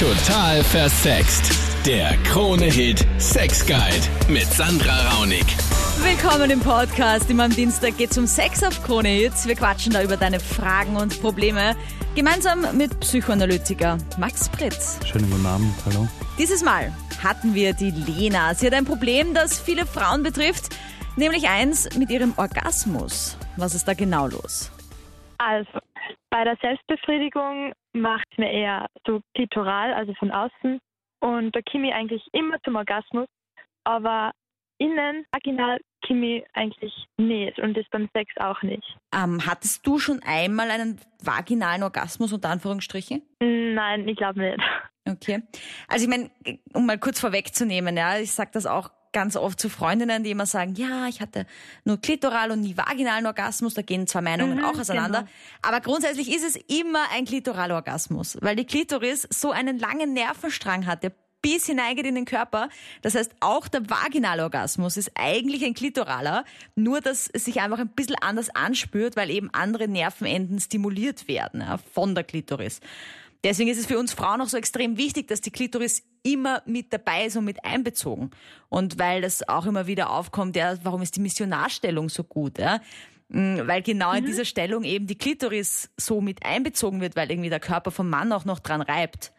Total versext. Der Krone-Hit Sex Guide mit Sandra Raunig. Willkommen im Podcast. Immer am Dienstag geht es um Sex auf Krone Hits. Wir quatschen da über deine Fragen und Probleme. Gemeinsam mit Psychoanalytiker Max Pritz. Schönen guten Abend, hallo. Dieses Mal hatten wir die Lena. Sie hat ein Problem, das viele Frauen betrifft, nämlich eins mit ihrem Orgasmus. Was ist da genau los? Also, bei der Selbstbefriedigung macht es mir eher so klitoral, also von außen. Und da komme ich eigentlich immer zum Orgasmus. Aber innen, vaginal, komme ich eigentlich nicht. Und das beim Sex auch nicht. Ähm, hattest du schon einmal einen vaginalen Orgasmus unter Anführungsstrichen? Nein, ich glaube nicht. Okay. Also ich meine, um mal kurz vorwegzunehmen, ja, ich sage das auch ganz oft zu Freundinnen, die immer sagen, ja, ich hatte nur klitoral und nie vaginalen Orgasmus, da gehen zwei Meinungen Mhm, auch auseinander. genau. Aber grundsätzlich ist es immer ein Klitoralorgasmus, weil die Klitoris so einen langen Nervenstrang hat, der bis hineingeht in den Körper. Das heißt, auch der Vaginalorgasmus ist eigentlich ein klitoraler, nur dass es sich einfach ein bisschen anders anspürt, weil eben andere Nervenenden stimuliert werden ja, von der Klitoris. Deswegen ist es für uns Frauen auch so extrem wichtig, dass die Klitoris immer mit dabei ist und mit einbezogen. Und weil das auch immer wieder aufkommt, ja, warum ist die Missionarstellung so gut? Ja? Mm, Weil genau in dieser Stellung eben die Klitoris so mit einbezogen wird, weil irgendwie der Körper vom Mann auch noch dran reibt.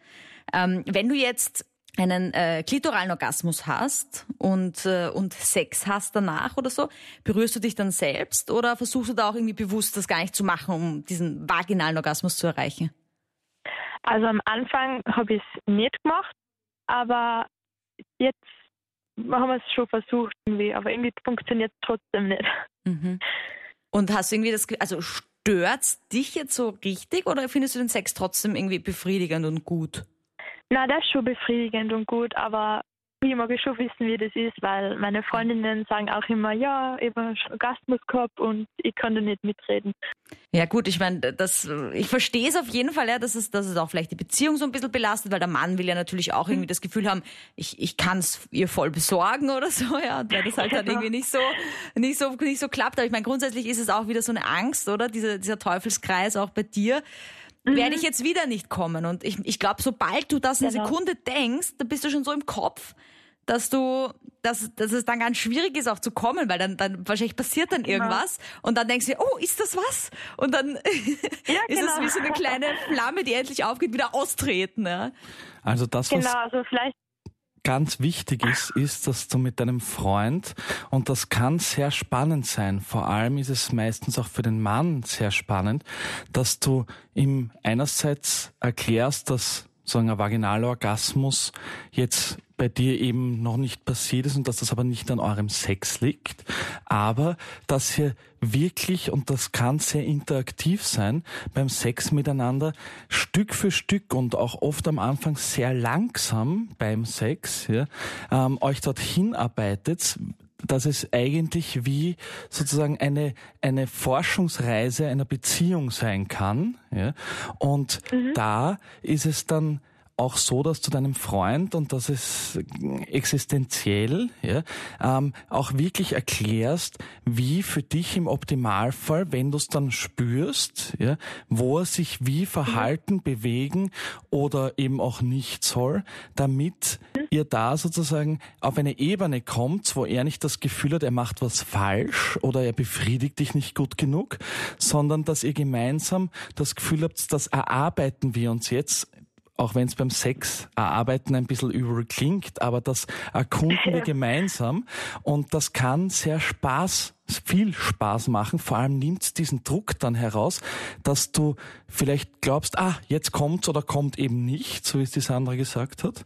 Ähm, wenn du jetzt einen äh, klitoralen Orgasmus hast und, äh, und Sex hast danach oder so, berührst du dich dann selbst oder versuchst du da auch irgendwie bewusst das gar nicht zu machen, um diesen vaginalen Orgasmus zu erreichen? Also am Anfang habe ich es nicht gemacht, aber jetzt haben wir es schon versucht irgendwie, aber irgendwie funktioniert es trotzdem nicht. Mhm. Und hast du irgendwie das, Ge- also stört's dich jetzt so richtig oder findest du den Sex trotzdem irgendwie befriedigend und gut? Na, das ist schon befriedigend und gut, aber ich mag schon wissen, wie das ist, weil meine Freundinnen sagen auch immer, ja, ich habe schon Orgasmus gehabt und ich kann da nicht mitreden. Ja gut, ich meine, das, ich verstehe es auf jeden Fall, ja, dass es, dass es auch vielleicht die Beziehung so ein bisschen belastet, weil der Mann will ja natürlich auch irgendwie das Gefühl haben, ich, ich kann es ihr voll besorgen oder so, ja, weil das halt dann irgendwie nicht so, nicht so, nicht so klappt. Aber ich meine, grundsätzlich ist es auch wieder so eine Angst, oder? Dieser, dieser Teufelskreis auch bei dir. Werde ich jetzt wieder nicht kommen? Und ich, ich glaube, sobald du das eine Genau. Sekunde denkst, dann bist du schon so im Kopf, dass du, dass, dass es dann ganz schwierig ist, auch zu kommen, weil dann, dann wahrscheinlich passiert dann irgendwas und dann denkst du, dir, oh, ist das was? Und dann Ja, ist es genau. wie so eine kleine Flamme, die endlich aufgeht, wieder austreten. Ja? Also das, was Genau, also vielleicht, ganz wichtig ist, ist, dass du mit deinem Freund, und das kann sehr spannend sein, vor allem ist es meistens auch für den Mann sehr spannend, dass du ihm einerseits erklärst, dass so ein Vaginalorgasmus jetzt bei dir eben noch nicht passiert ist und dass das aber nicht an eurem Sex liegt, aber dass ihr wirklich, und das kann sehr interaktiv sein, beim Sex miteinander Stück für Stück und auch oft am Anfang sehr langsam beim Sex, ja, ähm, euch dorthin arbeitet, dass es eigentlich wie sozusagen eine, eine Forschungsreise einer Beziehung sein kann. Ja? Und da ist es dann auch so, dass du deinem Freund, und das ist existenziell, ja, ähm, auch wirklich erklärst, wie für dich im Optimalfall, wenn du es dann spürst, ja, wo er sich wie verhalten, bewegen oder eben auch nicht soll, damit ihr da sozusagen auf eine Ebene kommt, wo er nicht das Gefühl hat, er macht was falsch oder er befriedigt dich nicht gut genug, sondern dass ihr gemeinsam das Gefühl habt, das erarbeiten wir uns jetzt auch wenn es beim Sex erarbeiten ein bisschen übel klingt, aber das erkunden wir gemeinsam und das kann sehr Spaß, viel Spaß machen. Vor allem nimmt diesen Druck dann heraus, dass du vielleicht glaubst, ah, jetzt kommt's oder kommt eben nicht, so wie es die Sandra gesagt hat.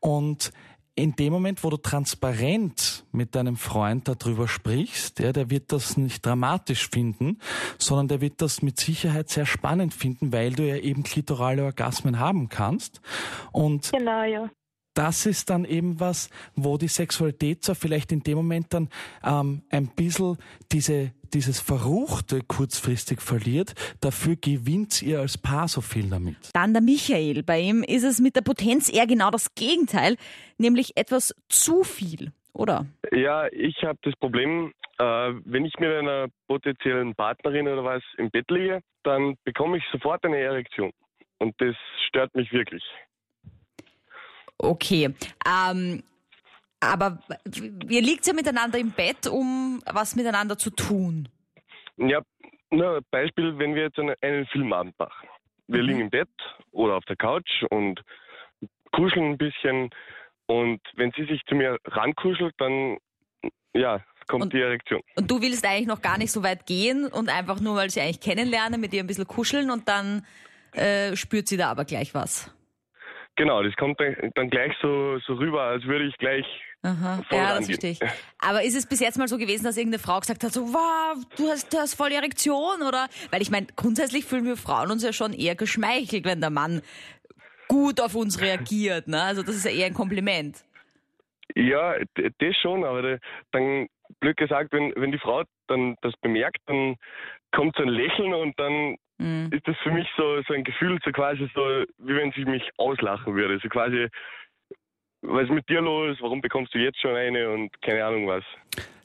Und in dem Moment, wo du transparent mit deinem Freund darüber sprichst, ja, der wird das nicht dramatisch finden, sondern der wird das mit Sicherheit sehr spannend finden, weil du ja eben klitorale Orgasmen haben kannst. Und genau, ja. Das ist dann eben was, wo die Sexualität zwar vielleicht in dem Moment dann ähm, ein bisschen diese, dieses Verruchte kurzfristig verliert, dafür gewinnt ihr als Paar so viel damit. Dann der Michael. Bei ihm ist es mit der Potenz eher genau das Gegenteil, nämlich etwas zu viel, oder? Ja, ich habe das Problem, äh, wenn ich mit einer potenziellen Partnerin oder was im Bett liege, dann bekomme ich sofort eine Erektion. Und das stört mich wirklich. Okay. Ähm, aber ihr liegt ja miteinander im Bett, um was miteinander zu tun. Ja, nur Beispiel, wenn wir jetzt einen, einen Filmabend machen. Wir Mhm. liegen im Bett oder auf der Couch und kuscheln ein bisschen. Und wenn sie sich zu mir rankuschelt, dann ja, kommt Und- die Erektion. Und du willst eigentlich noch gar nicht so weit gehen und einfach nur, weil sie eigentlich kennenlernen, mit ihr ein bisschen kuscheln und dann äh, spürt sie da aber gleich was. Genau, das kommt dann, dann gleich so, so rüber, als würde ich gleich Aha. voll Ja, das verstehe ich. Aber ist es bis jetzt mal so gewesen, dass irgendeine Frau gesagt hat, so, wow, du hast, du hast voll die Erektion, oder? Weil ich meine, grundsätzlich fühlen wir Frauen uns ja schon eher geschmeichelt, wenn der Mann gut auf uns reagiert, ne? Also das ist ja eher ein Kompliment. Ja, das schon, aber da- dann, blöd gesagt, wenn, wenn die Frau dann das bemerkt, dann kommt so ein Lächeln und dann Mhm. ist das für mich so, so ein Gefühl, so quasi so, wie wenn sie mich auslachen würde. So quasi, was ist mit dir los? Warum bekommst du jetzt schon eine? Und keine Ahnung was.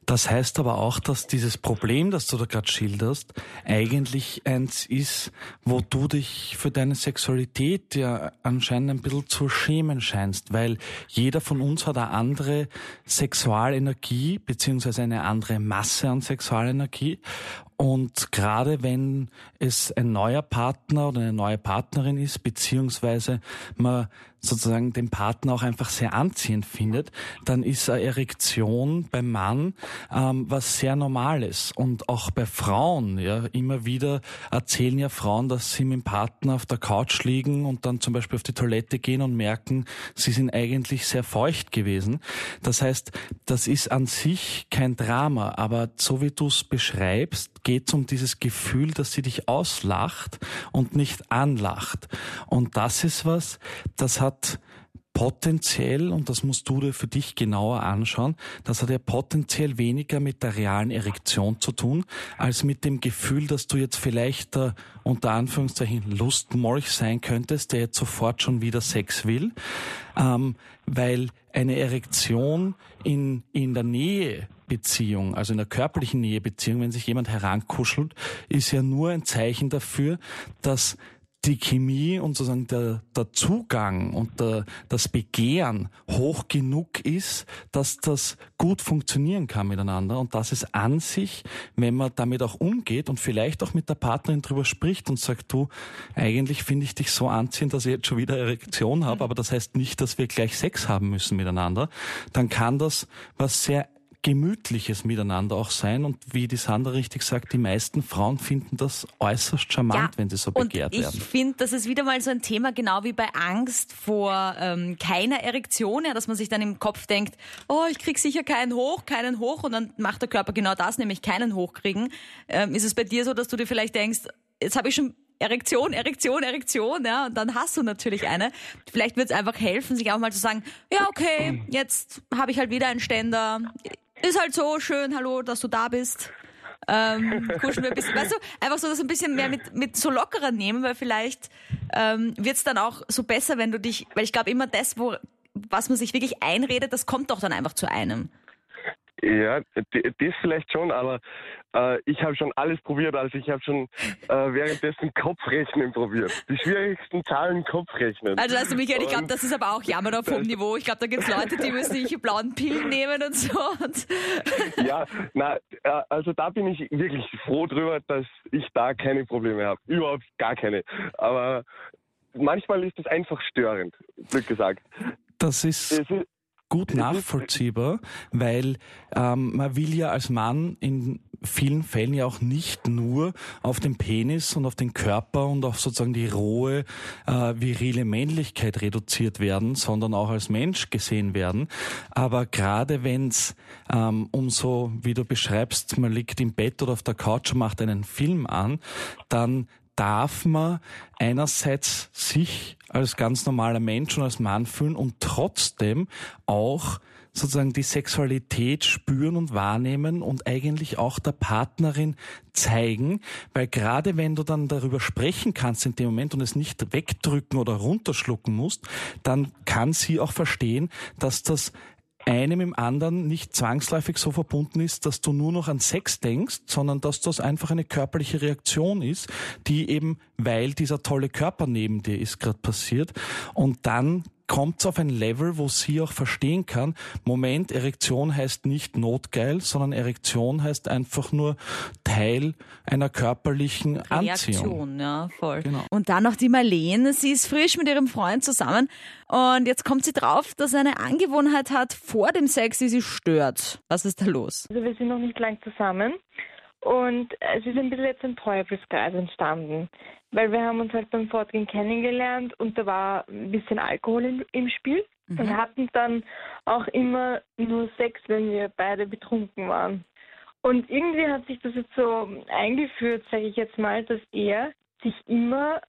Das heißt aber auch, dass dieses Problem, das du da gerade schilderst, eigentlich eins ist, wo du dich für deine Sexualität ja anscheinend ein bisschen zu schämen scheinst, weil jeder von uns hat eine andere Sexualenergie beziehungsweise eine andere Masse an Sexualenergie. Und gerade wenn es ein neuer Partner oder eine neue Partnerin ist, beziehungsweise man sozusagen den Partner auch einfach sehr anziehend findet, dann ist eine Erektion beim Mann ähm, was sehr Normales. Und auch bei Frauen, ja, immer wieder erzählen ja Frauen, dass sie mit dem Partner auf der Couch liegen und dann zum Beispiel auf die Toilette gehen und merken, sie sind eigentlich sehr feucht gewesen. Das heißt, das ist an sich kein Drama, aber so wie du es beschreibst, geht es um dieses Gefühl, dass sie dich auslacht und nicht anlacht. Und das ist was, das hat potenziell, und das musst du dir für dich genauer anschauen, das hat ja potenziell weniger mit der realen Erektion zu tun, als mit dem Gefühl, dass du jetzt vielleicht der unter Anführungszeichen Lustmolch sein könntest, der jetzt sofort schon wieder Sex will, ähm, weil eine Erektion in, in der Nähe Beziehung, also in der körperlichen Nähebeziehung, wenn sich jemand herankuschelt, ist ja nur ein Zeichen dafür, dass die Chemie und sozusagen der, der Zugang und der, das Begehren hoch genug ist, dass das gut funktionieren kann miteinander. Und das ist an sich, wenn man damit auch umgeht und vielleicht auch mit der Partnerin drüber spricht und sagt, du, eigentlich finde ich dich so anziehend, dass ich jetzt schon wieder Erektion habe, aber das heißt nicht, dass wir gleich Sex haben müssen miteinander, dann kann das was sehr gemütliches Miteinander auch sein. Und wie die Sandra richtig sagt, die meisten Frauen finden das äußerst charmant, wenn sie so begehrt und werden. ich finde, das ist wieder mal so ein Thema, genau wie bei Angst vor ähm, keiner Erektion, ja, dass man sich dann im Kopf denkt, oh, ich krieg sicher keinen hoch, keinen hoch und dann macht der Körper genau das, nämlich keinen hochkriegen. Ähm, ist es bei dir so, dass du dir vielleicht denkst, jetzt habe ich schon Erektion, Erektion, Erektion, ja, und dann hast du natürlich eine. Vielleicht wird es einfach helfen, sich auch mal zu sagen, ja, okay, jetzt habe ich halt wieder einen Ständer. Ist halt so schön, hallo, dass du da bist. Ähm, kuscheln wir ein bisschen, weißt du, einfach so das ein bisschen mehr mit, mit so lockerer nehmen, weil vielleicht ähm, wird es dann auch so besser, wenn du dich, weil ich glaube immer das, wo, was man sich wirklich einredet, das kommt doch dann einfach zu einem. Ja, das vielleicht schon, aber äh, ich habe schon alles probiert. Also ich habe schon äh, währenddessen Kopfrechnen probiert. Die schwierigsten Zahlen Kopfrechnen. Also weißt du, Michael, ich glaube, das ist aber auch Jammern auf hohem Niveau. Ich glaube, da gibt's Leute, die müssen sich blauen Pillen nehmen und so. Und Ja, na, äh, also da bin ich wirklich froh drüber, dass ich da keine Probleme habe. Überhaupt gar keine. Aber manchmal ist es einfach störend, blöd gesagt. Das ist Es ist, gut nachvollziehbar, weil ähm, man will ja als Mann in vielen Fällen ja auch nicht nur auf den Penis und auf den Körper und auf sozusagen die rohe äh, virile Männlichkeit reduziert werden, sondern auch als Mensch gesehen werden. Aber gerade wenn es ähm, um so, wie du beschreibst, man liegt im Bett oder auf der Couch und macht einen Film an, dann darf man einerseits sich als ganz normaler Mensch und als Mann fühlen und trotzdem auch sozusagen die Sexualität spüren und wahrnehmen und eigentlich auch der Partnerin zeigen, weil gerade wenn du dann darüber sprechen kannst in dem Moment und es nicht wegdrücken oder runterschlucken musst, dann kann sie auch verstehen, dass das einem im anderen nicht zwangsläufig so verbunden ist, dass du nur noch an Sex denkst, sondern dass das einfach eine körperliche Reaktion ist, die eben, weil dieser tolle Körper neben dir ist, gerade passiert. Und dann kommt auf ein Level, wo sie auch verstehen kann, Moment, Erektion heißt nicht notgeil, sondern Erektion heißt einfach nur Teil einer körperlichen Anziehung. Reaktion, ja, voll. Genau. Und dann noch die Marlene, sie ist frisch mit ihrem Freund zusammen und jetzt kommt sie drauf, dass er eine Angewohnheit hat vor dem Sex, die sie stört. Was ist da los? Also wir sind noch nicht lang zusammen und es ist ein bisschen jetzt ein Teufelskreis entstanden, weil wir haben uns halt beim Fortgehen kennengelernt und da war ein bisschen Alkohol im, im Spiel und hatten dann auch immer nur Sex, wenn wir beide betrunken waren. Und irgendwie hat sich das jetzt so eingeführt, sage ich jetzt mal, dass er sich immer,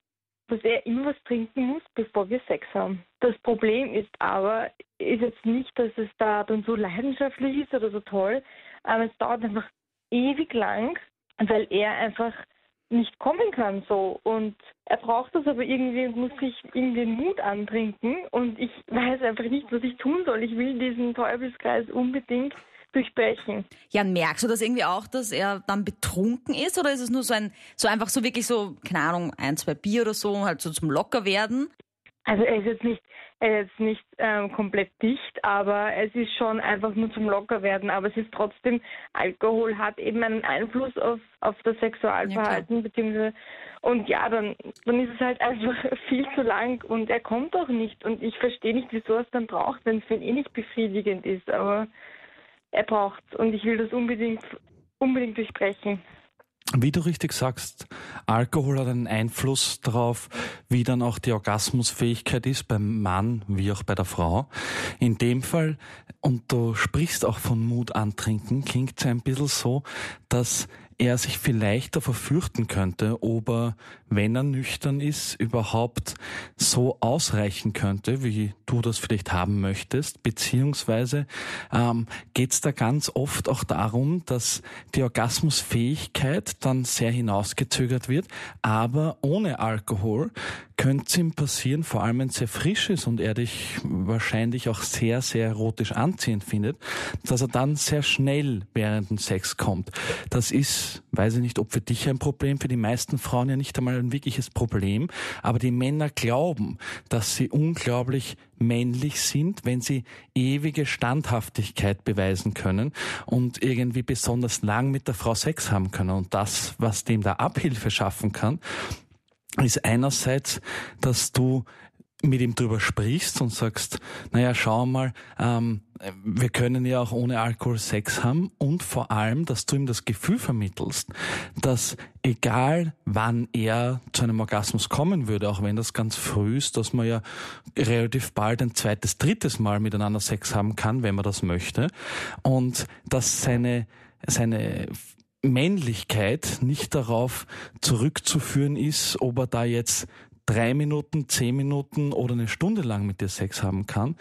dass er immer was trinken muss, bevor wir Sex haben. Das Problem ist aber, ist jetzt nicht, dass es da dann so leidenschaftlich ist oder so toll, aber es dauert einfach ewig lang, weil er einfach nicht kommen kann so und er braucht das aber irgendwie und muss sich irgendwie den Mut antrinken und ich weiß einfach nicht, was ich tun soll. Ich will diesen Teufelskreis unbedingt durchbrechen. Jan, merkst du das irgendwie auch, dass er dann betrunken ist oder ist es nur so ein, so einfach so wirklich so, keine Ahnung, ein, zwei Bier oder so, halt so zum Lockerwerden? Also er ist jetzt nicht, er ist jetzt nicht ähm, komplett dicht, aber es ist schon einfach nur zum Lockerwerden. Aber es ist trotzdem, Alkohol hat eben einen Einfluss auf, auf das Sexualverhalten, beziehungsweise und ja, dann, dann ist es halt einfach viel zu lang und er kommt auch nicht. Und ich verstehe nicht, wieso er es dann braucht, wenn es für ihn eh nicht befriedigend ist. Aber er braucht und ich will das unbedingt, unbedingt durchbrechen. Wie du richtig sagst, Alkohol hat einen Einfluss darauf, wie dann auch die Orgasmusfähigkeit ist beim Mann wie auch bei der Frau. In dem Fall, und du sprichst auch von Mut antrinken, klingt es ein bisschen so, dass er sich vielleicht davor fürchten könnte, ob er, wenn er nüchtern ist, überhaupt so ausreichen könnte, wie du das vielleicht haben möchtest, beziehungsweise ähm, geht es da ganz oft auch darum, dass die Orgasmusfähigkeit dann sehr hinausgezögert wird, aber ohne Alkohol könnte es ihm passieren, vor allem wenn es sehr frisch ist und er dich wahrscheinlich auch sehr, sehr erotisch anziehend findet, dass er dann sehr schnell während dem Sex kommt. Das ist, weiß ich nicht, ob für dich ein Problem, für die meisten Frauen ja nicht einmal ein wirkliches Problem, aber die Männer glauben, dass sie unglaublich männlich sind, wenn sie ewige Standhaftigkeit beweisen können und irgendwie besonders lang mit der Frau Sex haben können. Und das, was dem da Abhilfe schaffen kann, ist einerseits, dass du mit ihm drüber sprichst und sagst, naja, schau mal, ähm, wir können ja auch ohne Alkohol Sex haben und vor allem, dass du ihm das Gefühl vermittelst, dass egal wann er zu einem Orgasmus kommen würde, auch wenn das ganz früh ist, dass man ja relativ bald ein zweites, drittes Mal miteinander Sex haben kann, wenn man das möchte. Und dass seine, seine Männlichkeit nicht darauf zurückzuführen ist, ob er da jetzt drei Minuten, zehn Minuten oder eine Stunde lang mit dir Sex haben kann.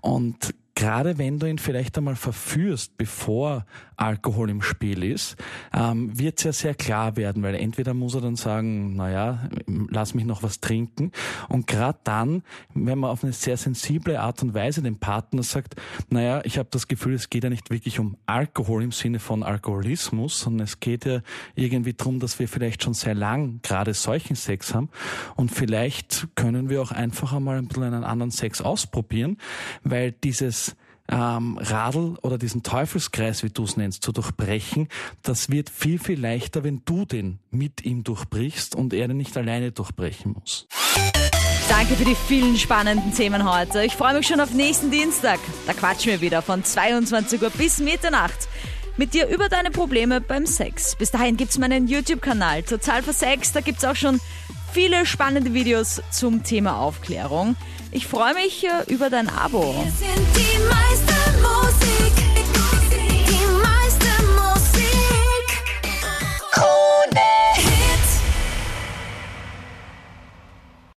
Und gerade wenn du ihn vielleicht einmal verführst, bevor Alkohol im Spiel ist, ähm, wird es ja sehr klar werden, weil entweder muss er dann sagen, naja, lass mich noch was trinken. Und gerade dann, wenn man auf eine sehr sensible Art und Weise dem Partner sagt, naja, ich habe das Gefühl, es geht ja nicht wirklich um Alkohol im Sinne von Alkoholismus, sondern es geht ja irgendwie darum, dass wir vielleicht schon sehr lang gerade solchen Sex haben und vielleicht können wir auch einfach einmal ein bisschen einen anderen Sex ausprobieren, weil dieses ähm, Radl oder diesen Teufelskreis, wie du es nennst, zu durchbrechen, das wird viel, viel leichter, wenn du den mit ihm durchbrichst und er den nicht alleine durchbrechen muss. Danke für die vielen spannenden Themen heute. Ich freue mich schon auf nächsten Dienstag. Da quatschen wir wieder von 22 Uhr bis Mitternacht mit dir über deine Probleme beim Sex. Bis dahin gibt's meinen YouTube-Kanal Total Versex. Da gibt's auch schon viele spannende Videos zum Thema Aufklärung. Ich freue mich äh, über dein Abo. Wir sind die Meister.